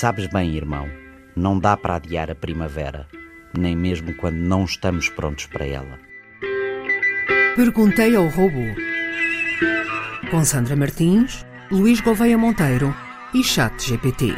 Sabes bem, irmão, não dá para adiar a primavera, nem mesmo quando não estamos prontos para ela. Perguntei ao robô. Com Sandra Martins, Luís Gouveia Monteiro e Chat GPT.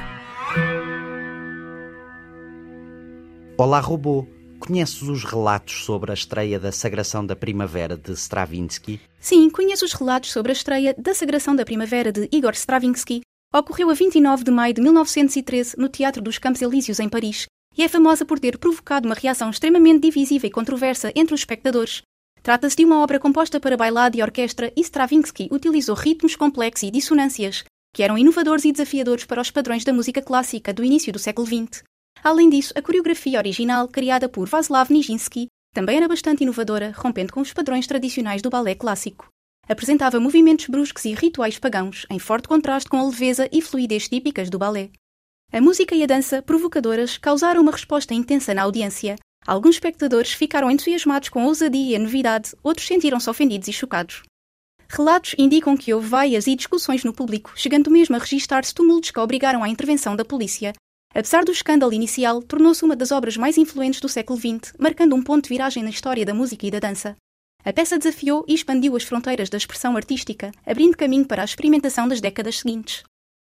Olá, robô. Conheces os relatos sobre a estreia da Sagração da Primavera de Stravinsky? Sim, conheço os relatos sobre a estreia da Sagração da Primavera de Igor Stravinsky. Ocorreu a 29 de maio de 1913 no Teatro dos Campos Elíseos, em Paris, e é famosa por ter provocado uma reação extremamente divisiva e controversa entre os espectadores. Trata-se de uma obra composta para bailado e orquestra e Stravinsky utilizou ritmos complexos e dissonâncias, que eram inovadores e desafiadores para os padrões da música clássica do início do século XX. Além disso, a coreografia original, criada por Vaslav Nijinsky, também era bastante inovadora, rompendo com os padrões tradicionais do balé clássico. Apresentava movimentos bruscos e rituais pagãos, em forte contraste com a leveza e fluidez típicas do balé. A música e a dança, provocadoras, causaram uma resposta intensa na audiência. Alguns espectadores ficaram entusiasmados com a ousadia e a novidade, outros sentiram-se ofendidos e chocados. Relatos indicam que houve vaias e discussões no público, chegando mesmo a registar-se tumultos que obrigaram à intervenção da polícia, Apesar do escândalo inicial, tornou-se uma das obras mais influentes do século XX, marcando um ponto de viragem na história da música e da dança. A peça desafiou e expandiu as fronteiras da expressão artística, abrindo caminho para a experimentação das décadas seguintes.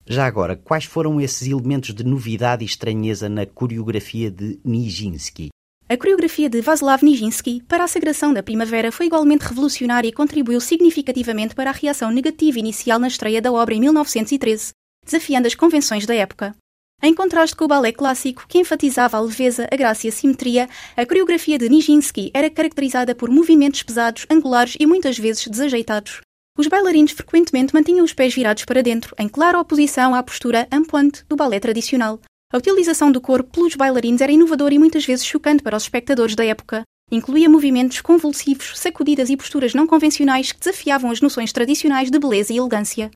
Já agora, quais foram esses elementos de novidade e estranheza na coreografia de Nijinsky? A coreografia de Vaslav Nijinsky para a sagração da primavera foi igualmente revolucionária e contribuiu significativamente para a reação negativa inicial na estreia da obra em 1913, desafiando as convenções da época. Em contraste com o balé clássico, que enfatizava a leveza, a graça e a simetria, a coreografia de Nijinsky era caracterizada por movimentos pesados, angulares e muitas vezes desajeitados. Os bailarinos frequentemente mantinham os pés virados para dentro, em clara oposição à postura ampointe do balé tradicional. A utilização do corpo pelos bailarinos era inovadora e muitas vezes chocante para os espectadores da época. Incluía movimentos convulsivos, sacudidas e posturas não convencionais que desafiavam as noções tradicionais de beleza e elegância.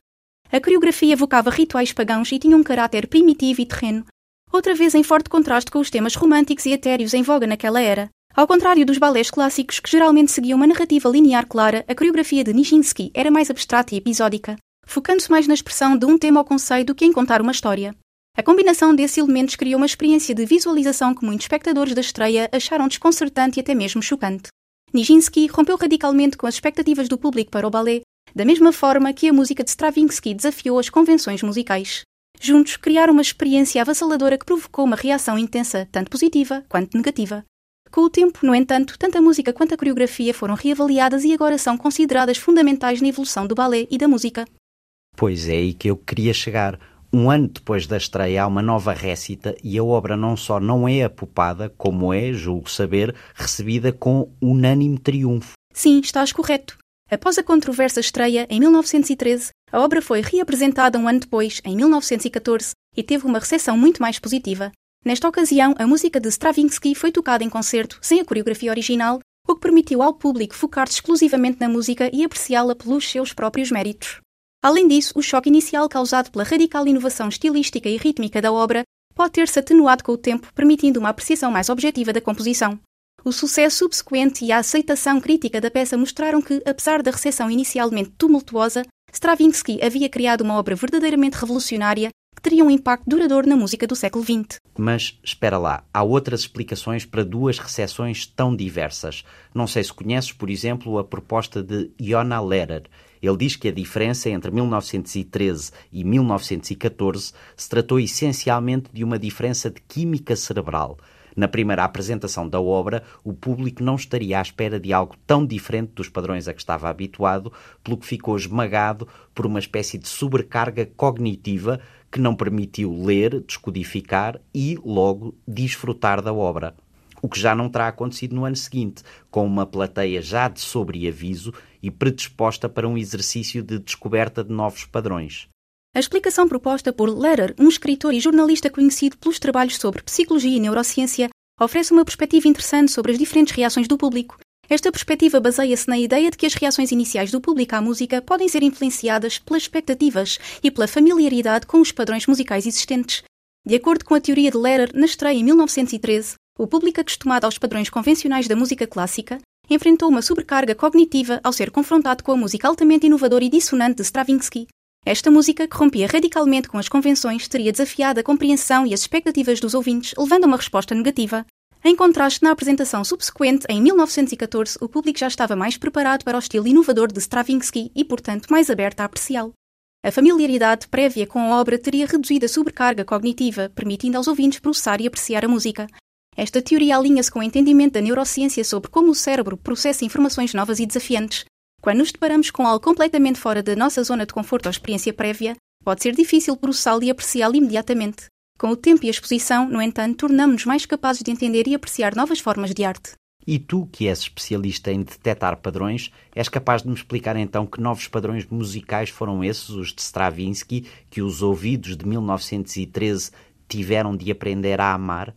A coreografia evocava rituais pagãos e tinha um caráter primitivo e terreno, outra vez em forte contraste com os temas românticos e etéreos em voga naquela era. Ao contrário dos balés clássicos, que geralmente seguiam uma narrativa linear clara, a coreografia de Nijinsky era mais abstrata e episódica, focando-se mais na expressão de um tema ou conceito do que em contar uma história. A combinação desses elementos criou uma experiência de visualização que muitos espectadores da estreia acharam desconcertante e até mesmo chocante. Nijinsky rompeu radicalmente com as expectativas do público para o balé, da mesma forma que a música de Stravinsky desafiou as convenções musicais. Juntos criaram uma experiência avassaladora que provocou uma reação intensa, tanto positiva quanto negativa. Com o tempo, no entanto, tanto a música quanto a coreografia foram reavaliadas e agora são consideradas fundamentais na evolução do balé e da música. Pois é aí que eu queria chegar. Um ano depois da estreia há uma nova récita e a obra não só não é apopada, como é, julgo saber, recebida com unânime triunfo. Sim, estás correto. Após a controversa estreia, em 1913, a obra foi reapresentada um ano depois, em 1914, e teve uma recepção muito mais positiva. Nesta ocasião, a música de Stravinsky foi tocada em concerto, sem a coreografia original, o que permitiu ao público focar-se exclusivamente na música e apreciá-la pelos seus próprios méritos. Além disso, o choque inicial causado pela radical inovação estilística e rítmica da obra pode ter-se atenuado com o tempo, permitindo uma apreciação mais objetiva da composição. O sucesso subsequente e a aceitação crítica da peça mostraram que, apesar da recepção inicialmente tumultuosa, Stravinsky havia criado uma obra verdadeiramente revolucionária que teria um impacto duradouro na música do século XX. Mas espera lá, há outras explicações para duas recepções tão diversas. Não sei se conheces, por exemplo, a proposta de Iona Lehrer. Ele diz que a diferença entre 1913 e 1914 se tratou essencialmente de uma diferença de química cerebral. Na primeira apresentação da obra, o público não estaria à espera de algo tão diferente dos padrões a que estava habituado, pelo que ficou esmagado por uma espécie de sobrecarga cognitiva que não permitiu ler, descodificar e, logo, desfrutar da obra. O que já não terá acontecido no ano seguinte, com uma plateia já de sobreaviso e predisposta para um exercício de descoberta de novos padrões. A explicação proposta por Lehrer, um escritor e jornalista conhecido pelos trabalhos sobre psicologia e neurociência, oferece uma perspectiva interessante sobre as diferentes reações do público. Esta perspectiva baseia-se na ideia de que as reações iniciais do público à música podem ser influenciadas pelas expectativas e pela familiaridade com os padrões musicais existentes. De acordo com a teoria de Lehrer, na estreia em 1913, o público acostumado aos padrões convencionais da música clássica enfrentou uma sobrecarga cognitiva ao ser confrontado com a música altamente inovadora e dissonante de Stravinsky. Esta música, que rompia radicalmente com as convenções, teria desafiado a compreensão e as expectativas dos ouvintes, levando a uma resposta negativa. Em contraste, na apresentação subsequente, em 1914, o público já estava mais preparado para o estilo inovador de Stravinsky e, portanto, mais aberto a apreciá-lo. A familiaridade prévia com a obra teria reduzido a sobrecarga cognitiva, permitindo aos ouvintes processar e apreciar a música. Esta teoria alinha-se com o entendimento da neurociência sobre como o cérebro processa informações novas e desafiantes. Quando nos deparamos com algo completamente fora da nossa zona de conforto ou experiência prévia, pode ser difícil processá-lo e apreciá-lo imediatamente. Com o tempo e a exposição, no entanto, tornamos-nos mais capazes de entender e apreciar novas formas de arte. E tu, que és especialista em detectar padrões, és capaz de me explicar então que novos padrões musicais foram esses, os de Stravinsky, que os ouvidos de 1913 tiveram de aprender a amar?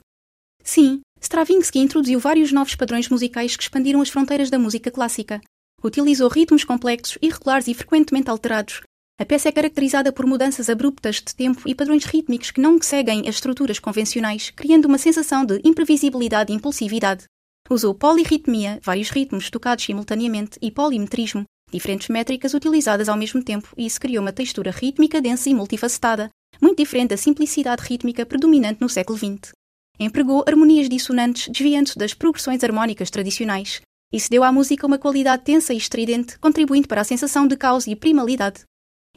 Sim, Stravinsky introduziu vários novos padrões musicais que expandiram as fronteiras da música clássica. Utilizou ritmos complexos, irregulares e frequentemente alterados, a peça é caracterizada por mudanças abruptas de tempo e padrões rítmicos que não seguem as estruturas convencionais, criando uma sensação de imprevisibilidade e impulsividade. Usou polirritmia, vários ritmos tocados simultaneamente, e polimetrismo, diferentes métricas utilizadas ao mesmo tempo, e isso criou uma textura rítmica densa e multifacetada, muito diferente da simplicidade rítmica predominante no século XX. Empregou harmonias dissonantes, desviando-se das progressões harmónicas tradicionais. Isso deu à música uma qualidade tensa e estridente, contribuindo para a sensação de caos e primalidade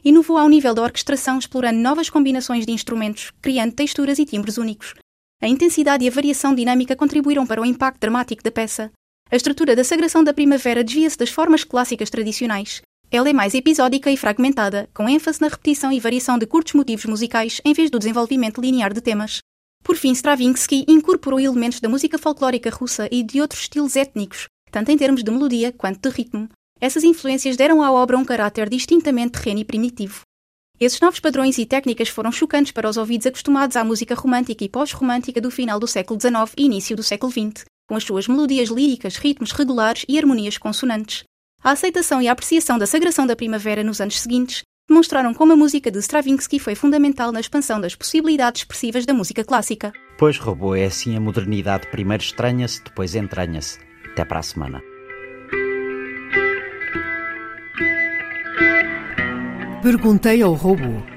inovou ao nível da orquestração explorando novas combinações de instrumentos, criando texturas e timbres únicos. A intensidade e a variação dinâmica contribuíram para o impacto dramático da peça. A estrutura da Sagração da Primavera desvia-se das formas clássicas tradicionais. Ela é mais episódica e fragmentada, com ênfase na repetição e variação de curtos motivos musicais em vez do desenvolvimento linear de temas. Por fim, Stravinsky incorporou elementos da música folclórica russa e de outros estilos étnicos, tanto em termos de melodia quanto de ritmo, essas influências deram à obra um caráter distintamente terreno e primitivo. Esses novos padrões e técnicas foram chocantes para os ouvidos acostumados à música romântica e pós-romântica do final do século XIX e início do século XX, com as suas melodias líricas, ritmos regulares e harmonias consonantes. A aceitação e a apreciação da Sagração da Primavera nos anos seguintes demonstraram como a música de Stravinsky foi fundamental na expansão das possibilidades expressivas da música clássica. Pois, robô, é assim a modernidade primeiro estranha-se, depois entranha-se. Até para a semana. Perguntei ao robô.